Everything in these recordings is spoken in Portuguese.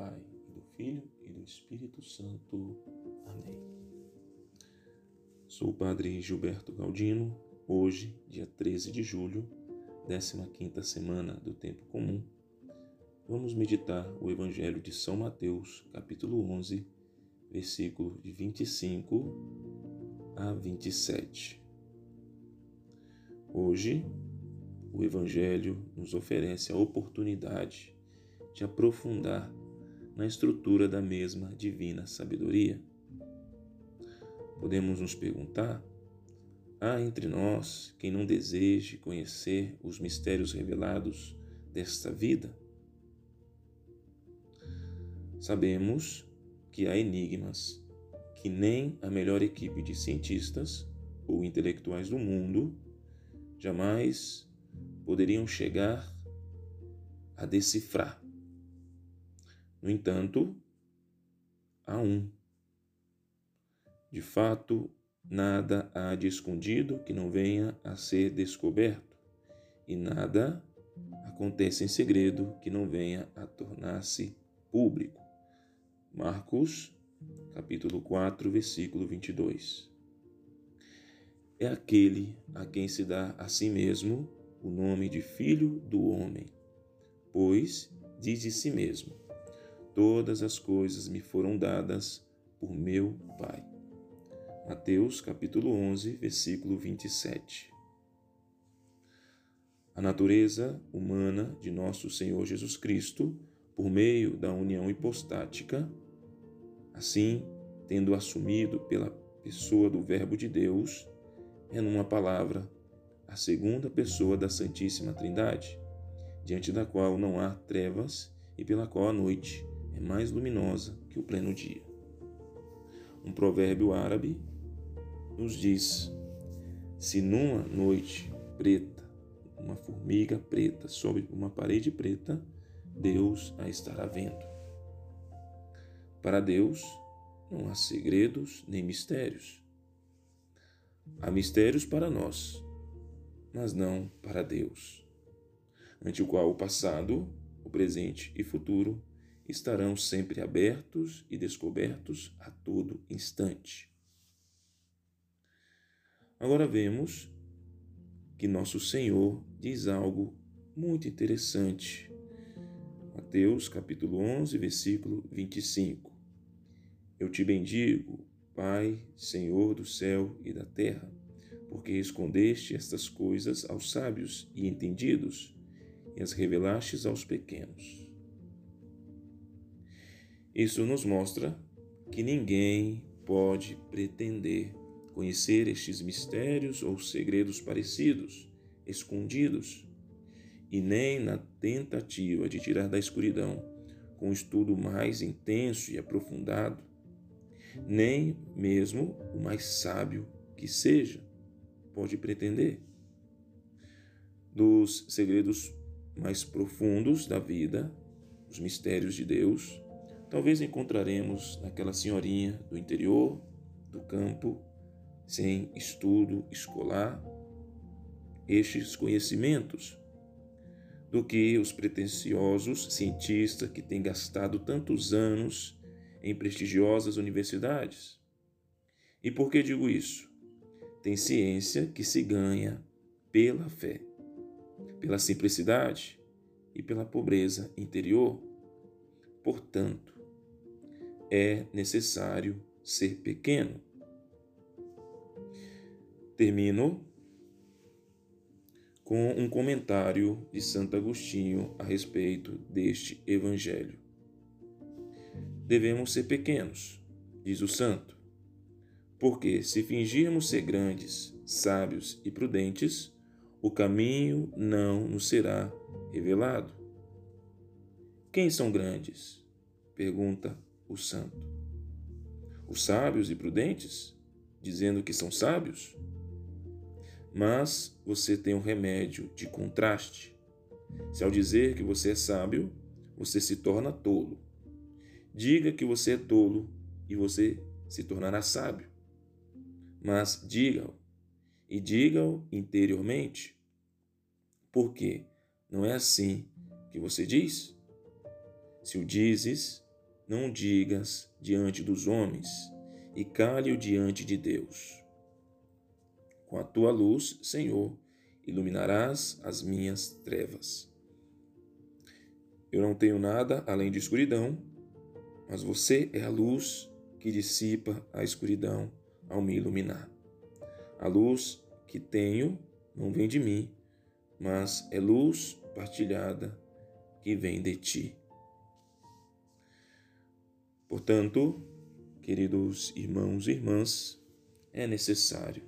Pai, e do Filho e do Espírito Santo. Amém. Sou o Padre Gilberto Galdino. Hoje, dia 13 de julho, 15ª semana do Tempo Comum, vamos meditar o Evangelho de São Mateus, capítulo 11, versículo de 25 a 27. Hoje, o Evangelho nos oferece a oportunidade de aprofundar na estrutura da mesma divina sabedoria. Podemos nos perguntar: há entre nós quem não deseje conhecer os mistérios revelados desta vida? Sabemos que há enigmas que nem a melhor equipe de cientistas ou intelectuais do mundo jamais poderiam chegar a decifrar. No entanto, há um. De fato, nada há de escondido que não venha a ser descoberto, e nada acontece em segredo que não venha a tornar-se público. Marcos, capítulo 4, versículo 22 é aquele a quem se dá a si mesmo o nome de Filho do Homem, pois diz de si mesmo: Todas as coisas me foram dadas por meu Pai. Mateus capítulo 11, versículo 27. A natureza humana de nosso Senhor Jesus Cristo, por meio da união hipostática, assim, tendo assumido pela pessoa do Verbo de Deus, é, numa palavra, a segunda pessoa da Santíssima Trindade, diante da qual não há trevas e pela qual a noite é mais luminosa que o pleno dia. Um provérbio árabe nos diz: se numa noite preta, uma formiga preta sobre uma parede preta, Deus a estará vendo. Para Deus não há segredos nem mistérios. Há mistérios para nós, mas não para Deus, ante o qual o passado, o presente e futuro estarão sempre abertos e descobertos a todo instante. Agora vemos que nosso Senhor diz algo muito interessante. Mateus capítulo 11, versículo 25. Eu te bendigo, Pai, Senhor do céu e da terra, porque escondeste estas coisas aos sábios e entendidos e as revelastes aos pequenos. Isso nos mostra que ninguém pode pretender conhecer estes mistérios ou segredos parecidos, escondidos, e nem na tentativa de tirar da escuridão, com um estudo mais intenso e aprofundado, nem mesmo o mais sábio que seja pode pretender. Dos segredos mais profundos da vida, os mistérios de Deus, talvez encontraremos naquela senhorinha do interior, do campo, sem estudo escolar, estes conhecimentos, do que os pretensiosos cientistas que têm gastado tantos anos em prestigiosas universidades. E por que digo isso? Tem ciência que se ganha pela fé, pela simplicidade e pela pobreza interior. Portanto, é necessário ser pequeno. Termino com um comentário de Santo Agostinho a respeito deste evangelho devemos ser pequenos, diz o santo. Porque se fingirmos ser grandes, sábios e prudentes, o caminho não nos será revelado. Quem são grandes? pergunta o santo. Os sábios e prudentes, dizendo que são sábios? Mas você tem um remédio de contraste. Se ao dizer que você é sábio, você se torna tolo Diga que você é tolo e você se tornará sábio. Mas diga-o, e diga-o interiormente. Porque não é assim que você diz? Se o dizes, não digas diante dos homens, e cale-o diante de Deus. Com a tua luz, Senhor, iluminarás as minhas trevas. Eu não tenho nada além de escuridão, mas você é a luz que dissipa a escuridão ao me iluminar. A luz que tenho não vem de mim, mas é luz partilhada que vem de ti. Portanto, queridos irmãos e irmãs, é necessário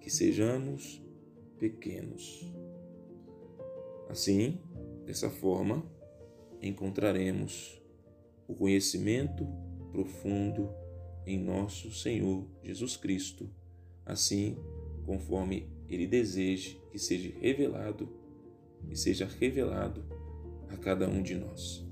que sejamos pequenos. Assim, dessa forma, encontraremos o conhecimento profundo em nosso Senhor Jesus Cristo, assim conforme Ele deseje que seja revelado e seja revelado a cada um de nós.